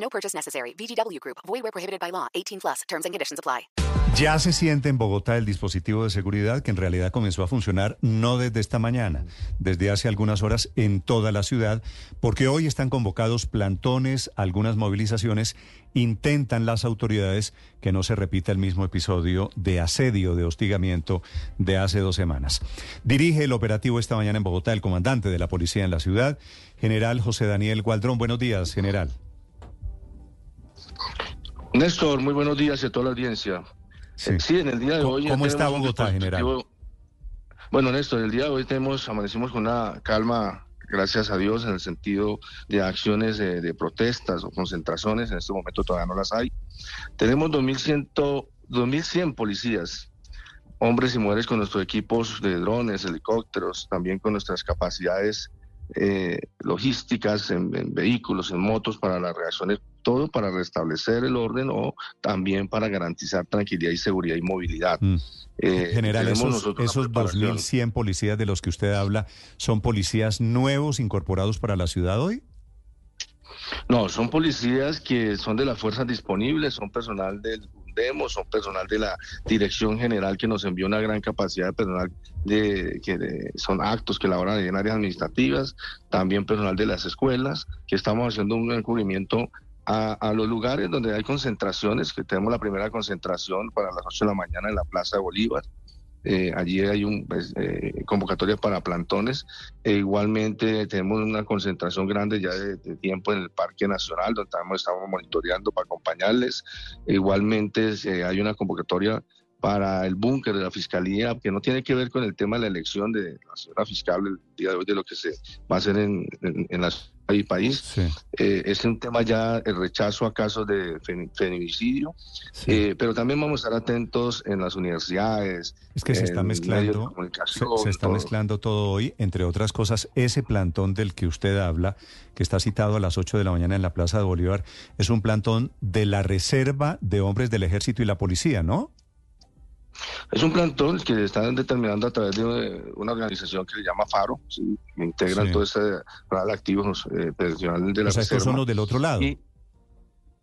No purchase necessary. VGW Group. Void where prohibited by law. 18 plus. Terms and conditions apply. Ya se siente en Bogotá el dispositivo de seguridad que en realidad comenzó a funcionar no desde esta mañana, desde hace algunas horas en toda la ciudad, porque hoy están convocados plantones, algunas movilizaciones, intentan las autoridades que no se repita el mismo episodio de asedio, de hostigamiento de hace dos semanas. Dirige el operativo esta mañana en Bogotá el comandante de la policía en la ciudad, general José Daniel Gualdrón. Buenos días, general. Néstor, muy buenos días a toda la audiencia. Sí. Sí, en el día de ¿Cómo- hoy... cómo está Bogotá, general? Bueno, Néstor, el día de hoy tenemos, amanecimos con una calma, gracias a Dios, en el sentido de acciones de, de protestas o concentraciones. En este momento todavía no las hay. Tenemos 2.100, 2.100 policías, hombres y mujeres con nuestros equipos de drones, helicópteros, también con nuestras capacidades eh, logísticas en, en vehículos, en motos para las reacciones, todo para restablecer el orden o también para garantizar tranquilidad y seguridad y movilidad. Mm. Eh, General, esos, esos preparación. 2.100 policías de los que usted habla, ¿son policías nuevos incorporados para la ciudad hoy? No, son policías que son de las fuerzas disponibles, son personal del Son personal de la Dirección General que nos envió una gran capacidad de personal de que de- son actos que elaboran en áreas administrativas, también personal de las escuelas, que estamos haciendo un encubrimiento a, a los lugares donde hay concentraciones, que tenemos la primera concentración para las 8 de la mañana en la Plaza de Bolívar. Eh, allí hay un pues, eh, convocatoria para plantones e igualmente tenemos una concentración grande ya de, de tiempo en el Parque Nacional donde estamos, estamos monitoreando para acompañarles. E igualmente eh, hay una convocatoria para el búnker de la fiscalía que no tiene que ver con el tema de la elección de la señora fiscal el día de hoy de lo que se va a hacer en, en, en la y país Sí. eh, es un tema ya el rechazo a casos de femi- feminicidio sí. eh, pero también vamos a estar atentos en las universidades Es que se está mezclando, se, se está todo. mezclando todo hoy, entre otras cosas, ese plantón del que usted habla, que está citado a las 8 de la mañana en la Plaza de Bolívar, es un plantón de la Reserva de Hombres del Ejército y la Policía, ¿no? Es un plantón que están determinando a través de eh, una organización que se llama FARO, ¿sí? integran Sí. todo este plan activo eh, de la O sea, estos son los del otro lado. Y,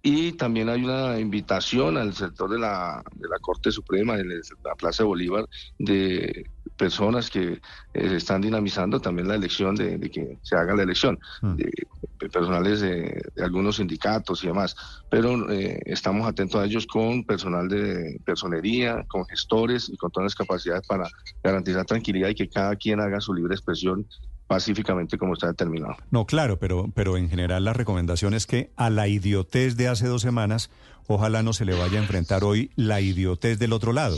y también hay una invitación al sector de la, de la Corte Suprema, de la Plaza de Bolívar, de personas que eh, están dinamizando también la elección, de, de que se haga la elección, Mm. de, de personales de, de algunos sindicatos y demás. Pero eh, estamos atentos a ellos con personal de personería, con gestores y con todas las capacidades para garantizar tranquilidad y que cada quien haga su libre expresión pacíficamente como está determinado. No, claro, pero, pero en general la recomendación es que a la idiotez de hace dos semanas, ojalá no se le vaya a enfrentar hoy la idiotez del otro lado.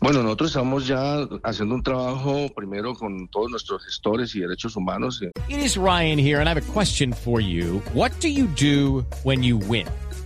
Bueno, nosotros estamos ya haciendo un trabajo primero con todos nuestros gestores y derechos humanos. It is Ryan here, and I have a question for you. What do you do when you win?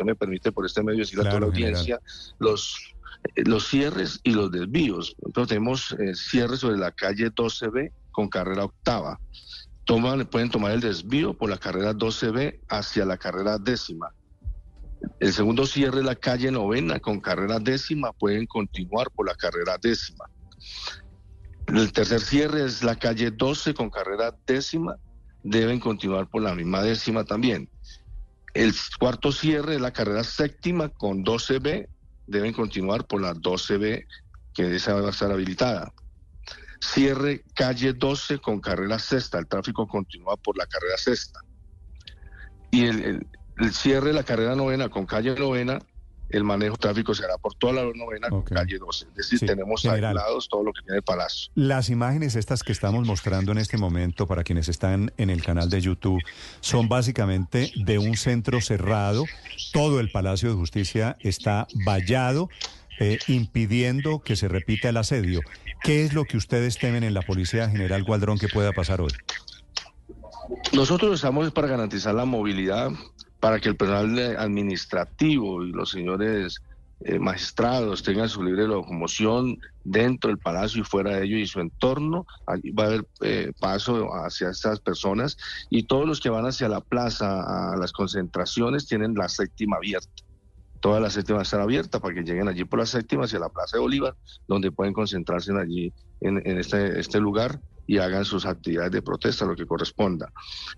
usted me permite por este medio decirle a toda la general. audiencia, los, eh, los cierres y los desvíos. Entonces tenemos eh, cierres sobre la calle 12B con carrera octava. Toman, pueden tomar el desvío por la carrera 12B hacia la carrera décima. El segundo cierre es la calle novena con carrera décima, pueden continuar por la carrera décima. El tercer cierre es la calle 12 con carrera décima, deben continuar por la misma décima también. El cuarto cierre es la carrera séptima con 12B, deben continuar por la 12B, que esa va a estar habilitada. Cierre calle 12 con carrera sexta, el tráfico continúa por la carrera sexta. Y el, cierre de la carrera novena con calle novena, el manejo tráfico se hará por toda la novena Ok. con calle 12. Es decir, Sí, tenemos general. aislados todo lo que tiene el palacio. Las imágenes estas que estamos mostrando en este momento para quienes están en el canal de YouTube son básicamente de un centro cerrado. Todo el Palacio de Justicia está vallado, eh, impidiendo que se repita el asedio. ¿Qué es lo que ustedes temen en la Policía General Gualdrón que pueda pasar hoy? Nosotros estamos para garantizar la movilidad, para que el personal administrativo y los señores eh, magistrados tengan su libre locomoción dentro del palacio y fuera de ello y su entorno. Allí va a haber eh, paso hacia estas personas y todos los que van hacia la plaza, a las concentraciones, tienen la séptima abierta. Toda la séptima va a estar abierta para que lleguen allí por la séptima hacia la Plaza de Bolívar, donde pueden concentrarse en allí en, en este, este lugar y hagan sus actividades de protesta, lo que corresponda.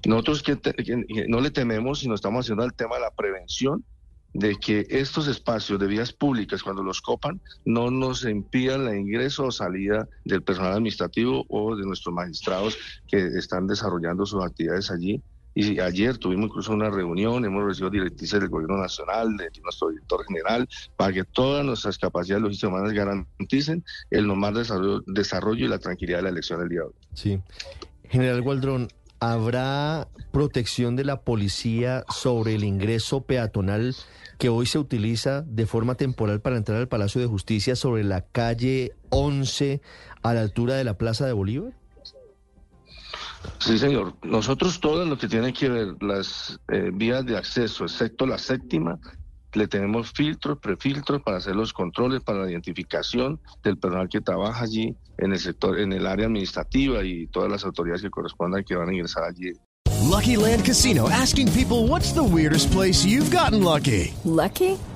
Nosotros que, te- que- no le tememos, sino estamos haciendo el tema de la prevención de que estos espacios de vías públicas, cuando los copan, no nos impidan la ingreso o salida del personal administrativo o de nuestros magistrados que están desarrollando sus actividades allí. Y ayer tuvimos incluso una reunión, hemos recibido directrices del Gobierno Nacional, de nuestro director general, para que todas nuestras capacidades logísticas humanas garanticen el normal desarrollo, y la tranquilidad de la elección del día de hoy. Sí. General Gualdrón, ¿habrá protección de la policía sobre el ingreso peatonal que hoy se utiliza de forma temporal para entrar al Palacio de Justicia sobre la calle 11 a la altura de la Plaza de Bolívar? Sí, señor. Nosotros todo lo que tiene que ver las eh, vías de acceso, excepto la séptima, le tenemos filtros, prefiltros para hacer los controles, para la identificación del personal que trabaja allí en el sector, en el área administrativa y todas las autoridades que correspondan que van a ingresar allí. Lucky Land Casino asking people what's the weirdest place you've gotten lucky? Lucky?